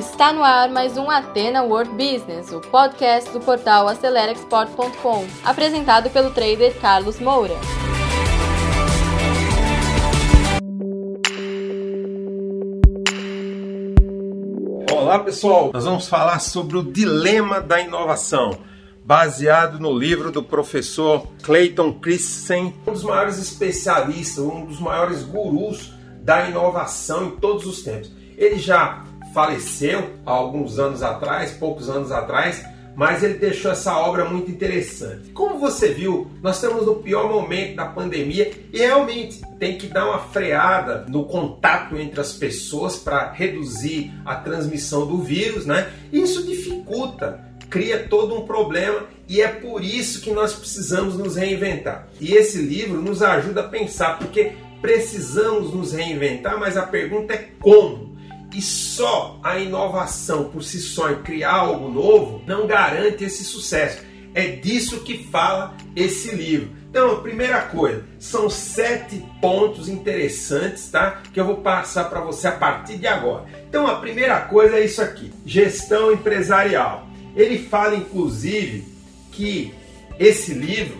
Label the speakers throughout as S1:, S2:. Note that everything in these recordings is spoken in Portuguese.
S1: Está no ar mais um Atena World Business, o podcast do portal AceleraExport.com, apresentado pelo trader Carlos Moura.
S2: Olá pessoal, nós vamos falar sobre o dilema da inovação, baseado no livro do professor Clayton Christensen, um dos maiores especialistas, um dos maiores gurus da inovação em todos os tempos. Ele já faleceu há alguns anos atrás, poucos anos atrás, mas ele deixou essa obra muito interessante. Como você viu, nós estamos no pior momento da pandemia e realmente tem que dar uma freada no contato entre as pessoas para reduzir a transmissão do vírus, né? Isso dificulta, cria todo um problema e é por isso que nós precisamos nos reinventar. E esse livro nos ajuda a pensar, porque precisamos nos reinventar, mas a pergunta é como? E só a inovação por si só em criar algo novo não garante esse sucesso. É disso que fala esse livro. Então, a primeira coisa, são sete pontos interessantes, tá? Que eu vou passar para você a partir de agora. Então, a primeira coisa é isso aqui: gestão empresarial. Ele fala, inclusive, que esse livro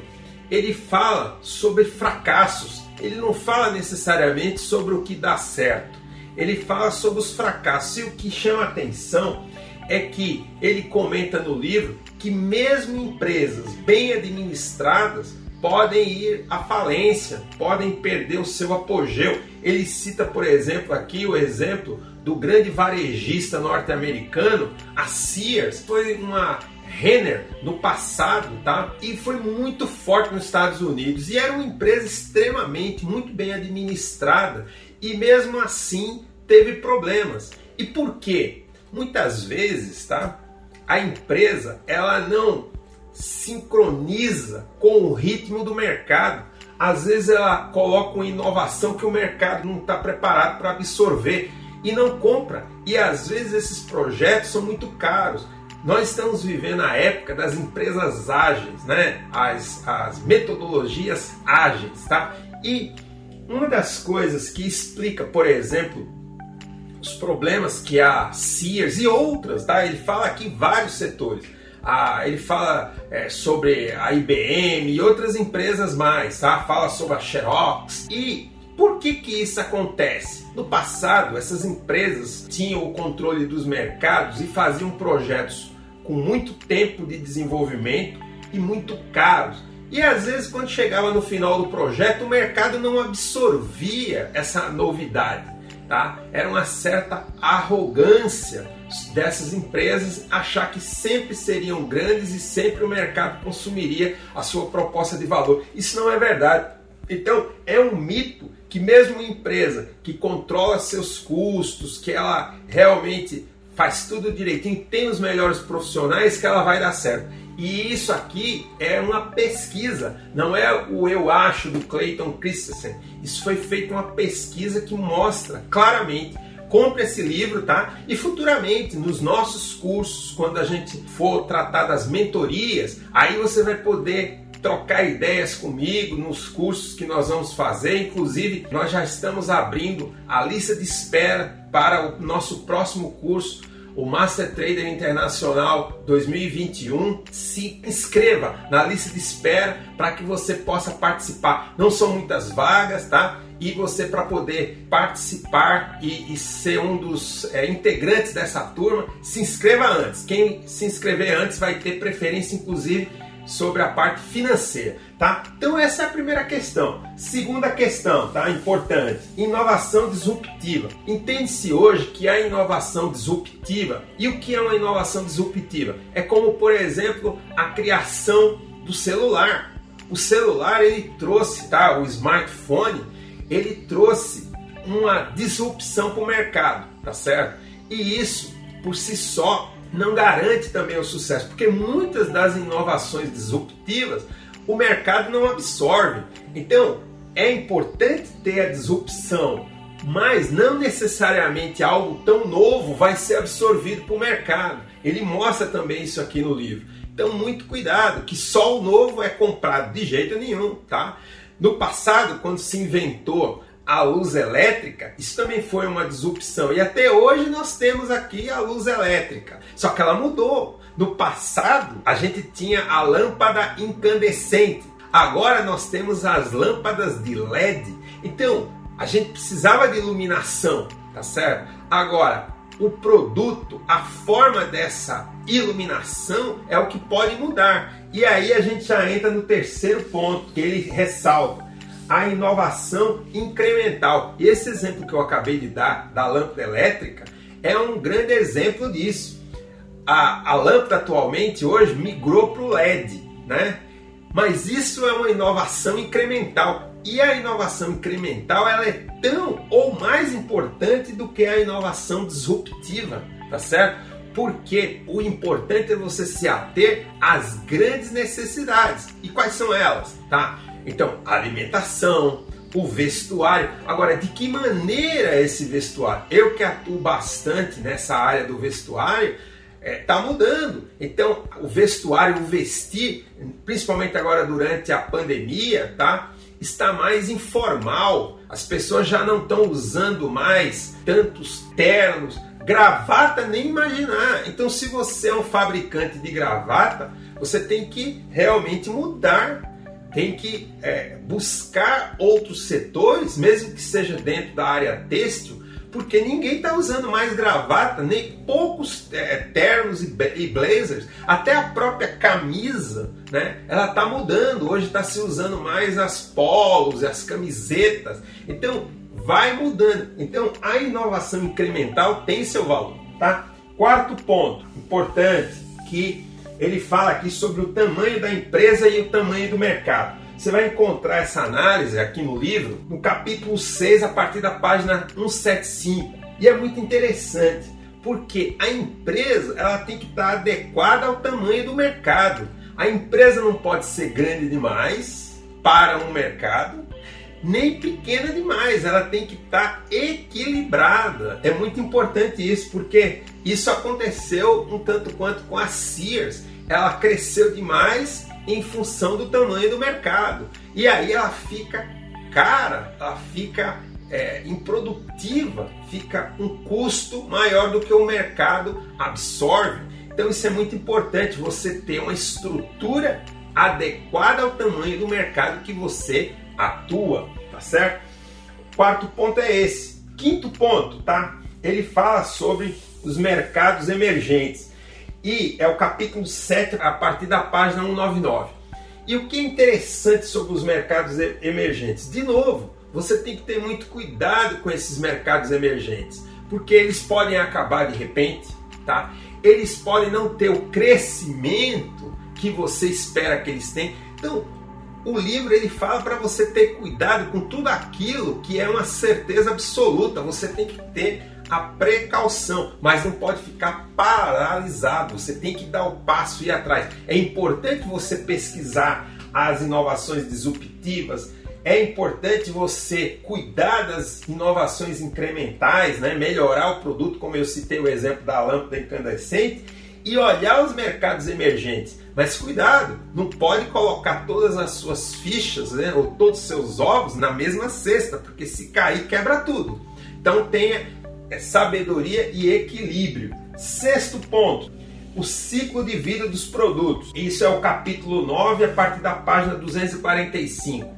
S2: ele fala sobre fracassos. Ele não fala necessariamente sobre o que dá certo ele fala sobre os fracassos. E o que chama atenção é que ele comenta no livro que mesmo empresas bem administradas podem ir à falência, podem perder o seu apogeu. Ele cita, por exemplo, aqui o exemplo do grande varejista norte-americano, a Sears, foi uma Renner no passado, tá? E foi muito forte nos Estados Unidos e era uma empresa extremamente muito bem administrada e mesmo assim teve problemas. E por quê? Muitas vezes, tá? A empresa ela não sincroniza com o ritmo do mercado. Às vezes ela coloca uma inovação que o mercado não está preparado para absorver e não compra. E às vezes esses projetos são muito caros. Nós estamos vivendo a época das empresas ágeis, né? As, as metodologias ágeis, tá? E uma das coisas que explica, por exemplo, os problemas que a Sears e outras, tá? Ele fala aqui vários setores. Ah, ele fala é, sobre a IBM e outras empresas mais, tá? Fala sobre a Xerox. E por que que isso acontece? No passado, essas empresas tinham o controle dos mercados e faziam projetos com muito tempo de desenvolvimento e muito caros. E às vezes, quando chegava no final do projeto, o mercado não absorvia essa novidade tá? Era uma certa arrogância dessas empresas achar que sempre seriam grandes e sempre o mercado consumiria a sua proposta de valor. Isso não é verdade. Então, é um mito que mesmo uma empresa que controla seus custos, que ela realmente faz tudo direitinho, tem os melhores profissionais, que ela vai dar certo. E isso aqui é uma pesquisa, não é o eu acho do Clayton Christensen. Isso foi feito uma pesquisa que mostra claramente. Compre esse livro, tá? E futuramente, nos nossos cursos, quando a gente for tratar das mentorias, aí você vai poder trocar ideias comigo nos cursos que nós vamos fazer. Inclusive, nós já estamos abrindo a lista de espera para o nosso próximo curso o Master Trader Internacional 2021. Se inscreva na lista de espera para que você possa participar. Não são muitas vagas, tá? E você, para poder participar e, e, ser um dos é, integrantes dessa turma, se inscreva antes. Quem se inscrever antes vai ter preferência, inclusive sobre a parte financeira, tá? Então essa é a primeira questão. Segunda questão, tá? Importante. Inovação disruptiva. Entende-se hoje que a inovação disruptiva e o que é uma inovação disruptiva? É como, por exemplo, a criação do celular. O celular ele trouxe, tá? O smartphone ele trouxe uma disrupção para o mercado, tá certo? E isso por si só não garante também o sucesso, porque muitas das inovações disruptivas o mercado não absorve. Então, é importante ter a disrupção, mas não necessariamente algo tão novo vai ser absorvido para o mercado. Ele mostra também isso aqui no livro. Então, muito cuidado, que só o novo é comprado de jeito nenhum, tá? No passado, quando se inventou a luz elétrica, isso também foi uma disrupção. E até hoje nós temos aqui a luz elétrica. Só que ela mudou. No passado, a gente tinha a lâmpada incandescente. Agora nós temos as lâmpadas de LED. Então, a gente precisava de iluminação, tá certo? Agora, o produto, a forma dessa iluminação é o que pode mudar. E aí a gente já entra no terceiro ponto que ele ressalta a inovação incremental. E esse exemplo que eu acabei de dar da lâmpada elétrica é um grande exemplo disso. A, a lâmpada atualmente hoje migrou para o LED, né? Mas isso é uma inovação incremental. E a inovação incremental ela é tão ou mais importante do que a inovação disruptiva, tá certo? Porque o importante é você se ater às grandes necessidades. E quais são elas, tá? Então, alimentação, o vestuário. Agora, de que maneira esse vestuário? Eu que atuo bastante nessa área do vestuário, está é, mudando. Então, o vestuário, o vestir, principalmente agora durante a pandemia, tá? Está mais informal. As pessoas já não estão usando mais tantos ternos, gravata nem imaginar. Então, se você é um fabricante de gravata, você tem que realmente mudar tem que é, buscar outros setores, mesmo que seja dentro da área têxtil, porque ninguém está usando mais gravata, nem poucos é, ternos e, blazers, até a própria camisa, né? Ela está mudando. Hoje está se usando mais as polos, as camisetas. Então vai mudando. Então a inovação incremental tem seu valor, tá? Quarto ponto importante que ele fala aqui sobre o tamanho da empresa e o tamanho do mercado. Você vai encontrar essa análise aqui no livro, no capítulo 6, a partir da página 175. E é muito interessante, porque a empresa ela tem que estar adequada ao tamanho do mercado. A empresa não pode ser grande demais para um mercado, nem pequena demais, ela tem que estar equilibrada. É muito importante isso, porque isso aconteceu um tanto quanto com a Sears ela cresceu demais em função do tamanho do mercado. E aí ela fica cara, ela fica é, improdutiva, fica um custo maior do que o mercado absorve. Então isso é muito importante, você ter uma estrutura adequada ao tamanho do mercado que você atua, tá certo? Quarto ponto é esse. Quinto ponto, tá? Ele fala sobre os mercados emergentes e é o capítulo 7, a partir da página 199. E o que é interessante sobre os mercados emergentes? De novo, você tem que ter muito cuidado com esses mercados emergentes, porque eles podem acabar de repente, tá? Eles podem não ter o crescimento que você espera que eles tenham. Então, o livro ele fala para você ter cuidado com tudo aquilo que é uma certeza absoluta. Você tem que ter a precaução, mas não pode ficar paralisado. Você tem que dar o passo e ir atrás. É importante você pesquisar as inovações disruptivas. É importante você cuidar das inovações incrementais, né? melhorar o produto, como eu citei o exemplo da lâmpada incandescente, e olhar os mercados emergentes. Mas cuidado, não pode colocar todas as suas fichas né, ou todos os seus ovos na mesma cesta, porque se cair, quebra tudo. Então tenha é sabedoria e equilíbrio. Sexto ponto, o ciclo de vida dos produtos. Isso é o capítulo 9, a partir da página 245.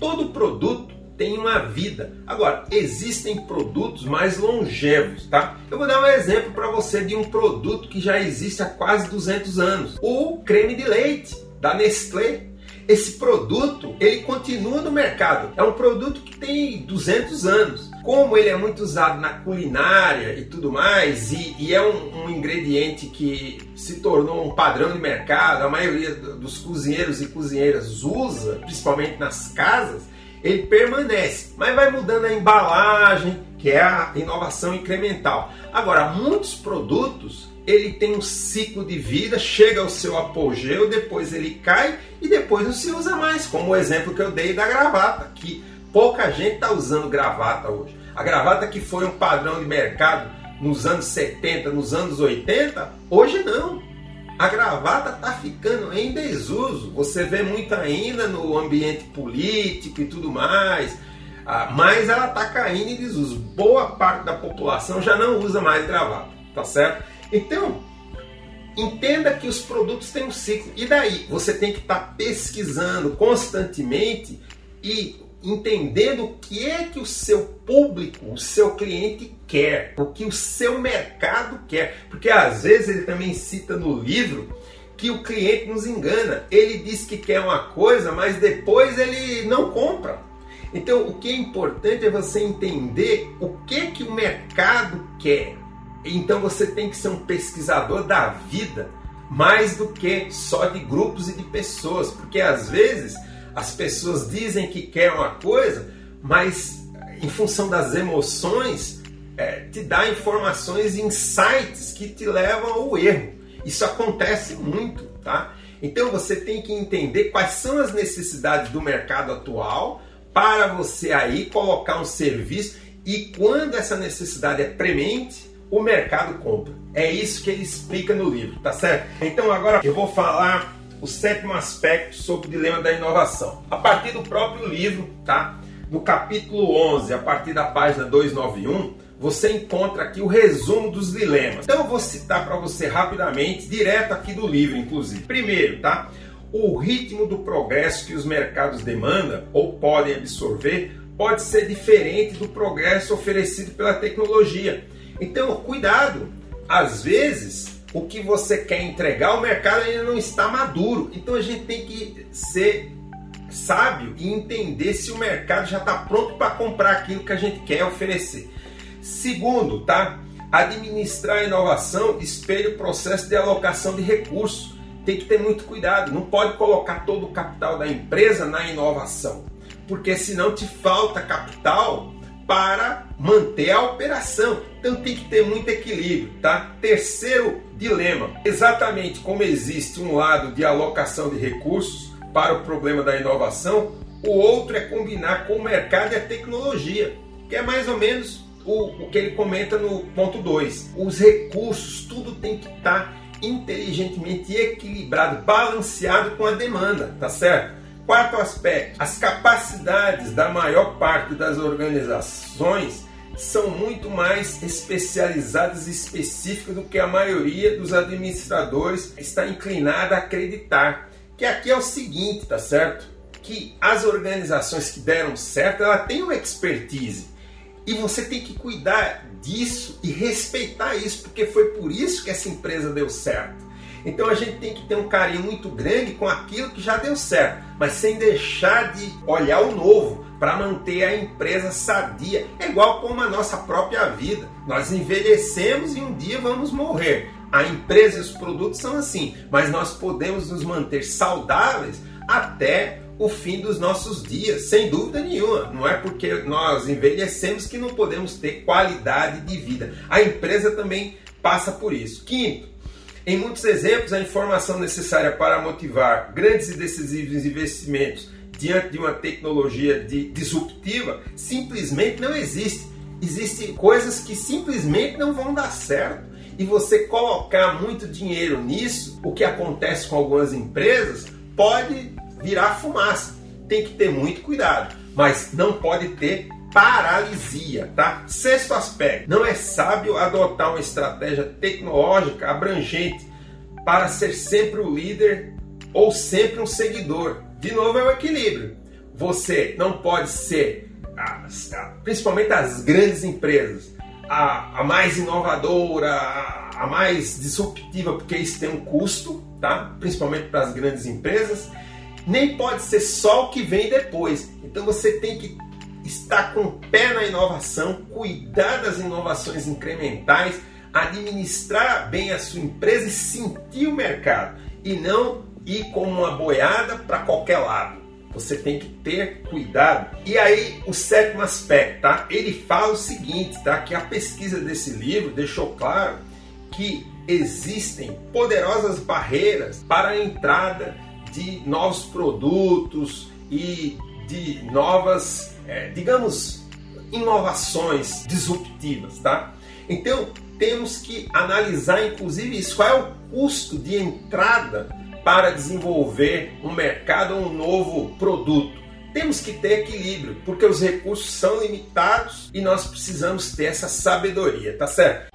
S2: Todo produto tem uma vida. Agora, existem produtos mais longevos, tá? Eu vou dar um exemplo para você de um produto que já existe há quase 200 anos. O creme de leite da Nestlé esse produto ele continua no mercado. É um produto que tem 200 anos. Como ele é muito usado na culinária e tudo mais, e, e é um, um, ingrediente que se tornou um padrão de mercado, a maioria dos cozinheiros e cozinheiras usa, principalmente nas casas, ele permanece, mas vai mudando a embalagem, que é a inovação incremental. Agora, muitos produtos ele tem um ciclo de vida, chega ao seu apogeu, depois ele cai e depois não se usa mais, como o exemplo que eu dei da gravata, que pouca gente está usando gravata hoje. A gravata que foi um padrão de mercado nos anos 70, nos anos 80, hoje não. A gravata está ficando em desuso. Você vê muito ainda no ambiente político e tudo mais. Ah, mas ela está caindo em desuso. Boa parte da população já não usa mais gravata, tá certo? Então, entenda que os produtos têm um ciclo. E daí? Você tem que estar tá pesquisando constantemente e entendendo o que é que o seu público, o seu cliente quer, o que o seu mercado quer. Porque às vezes ele também cita no livro que o cliente nos engana. Ele diz que quer uma coisa, mas depois ele não compra. Então, o que é importante é você entender o que que o mercado quer. Então, você tem que ser um pesquisador da vida mais do que só de grupos e de pessoas, porque às vezes as pessoas dizem que querem uma coisa, mas em função das emoções é, te dá informações, insights que te levam ao erro. Isso acontece muito, tá? Então você tem que entender quais são as necessidades do mercado atual para você aí colocar um serviço e quando essa necessidade é premente, o mercado compra. É isso que ele explica no livro, tá certo? Então agora eu vou falar o sétimo aspecto sobre o dilema da inovação. A partir do próprio livro, tá? No capítulo 11, a partir da página 291, você encontra aqui o resumo dos dilemas. Então eu vou citar para você rapidamente, direto aqui do livro, inclusive. Primeiro, tá? O ritmo do progresso que os mercados demandam ou podem absorver pode ser diferente do progresso oferecido pela tecnologia. Então, cuidado. Às vezes, o que você quer entregar, o mercado ainda não está maduro. Então, a gente tem que ser sábio e entender se o mercado já está pronto para comprar aquilo que a gente quer oferecer. Segundo, tá? Administrar a inovação espelha o processo de alocação de recursos. Tem que ter muito cuidado, não pode colocar todo o capital da empresa na inovação, porque senão te falta capital para manter a operação. Então tem que ter muito equilíbrio, tá? Terceiro dilema, exatamente como existe um lado de alocação de recursos para o problema da inovação, o outro é combinar com o mercado e a tecnologia, que é mais ou menos o, o que ele comenta no ponto 2. Os recursos, tudo tem que estar tá inteligentemente equilibrado, balanceado com a demanda, tá certo? Quarto aspecto, as capacidades da maior parte das organizações são muito mais especializadas e específicas do que a maioria dos administradores está inclinada a acreditar. Que aqui é o seguinte, tá certo? Que as organizações que deram certo, ela tem uma expertise. E você tem que cuidar disso e respeitar isso, porque foi por isso que essa empresa deu certo. Então a gente tem que ter um carinho muito grande com aquilo que já deu certo, mas sem deixar de olhar o novo para manter a empresa sadia. É igual como a nossa própria vida. Nós envelhecemos e um dia vamos morrer. A empresa e os produtos são assim, mas nós podemos nos manter saudáveis até o fim dos nossos dias, sem dúvida nenhuma. Não é porque nós envelhecemos que não podemos ter qualidade de vida. A empresa também passa por isso. Quinto, em muitos exemplos, a informação necessária para motivar grandes e decisivos investimentos diante de uma tecnologia de, disruptiva simplesmente não existe. Existem coisas que simplesmente não vão dar certo. E você colocar muito dinheiro nisso, o que acontece com algumas empresas, pode virar fumaça. Tem que ter muito cuidado, mas não pode ter paralisia, tá? Sexto aspecto, não é sábio adotar uma estratégia tecnológica abrangente para ser sempre o líder ou sempre um seguidor. De novo é o equilíbrio. Você não pode ser, principalmente as grandes empresas, a, a mais inovadora, a, mais disruptiva, porque isso tem um custo, tá? Principalmente para as grandes empresas. Nem pode ser só o que vem depois. Então você tem que estar com o pé na inovação, cuidar das inovações incrementais, administrar bem a sua empresa e sentir o mercado e não ir como uma boiada para qualquer lado. Você tem que ter cuidado. E aí, o sétimo aspecto, tá? Ele fala o seguinte, tá? Que a pesquisa desse livro deixou claro que existem poderosas barreiras para a entrada de novos produtos e de novas é, digamos, inovações disruptivas, tá? Então, temos que analisar, inclusive, isso. Qual é o custo de entrada para desenvolver um mercado ou um novo produto? temos que ter equilíbrio, porque os recursos são limitados e nós precisamos ter essa sabedoria, tá certo?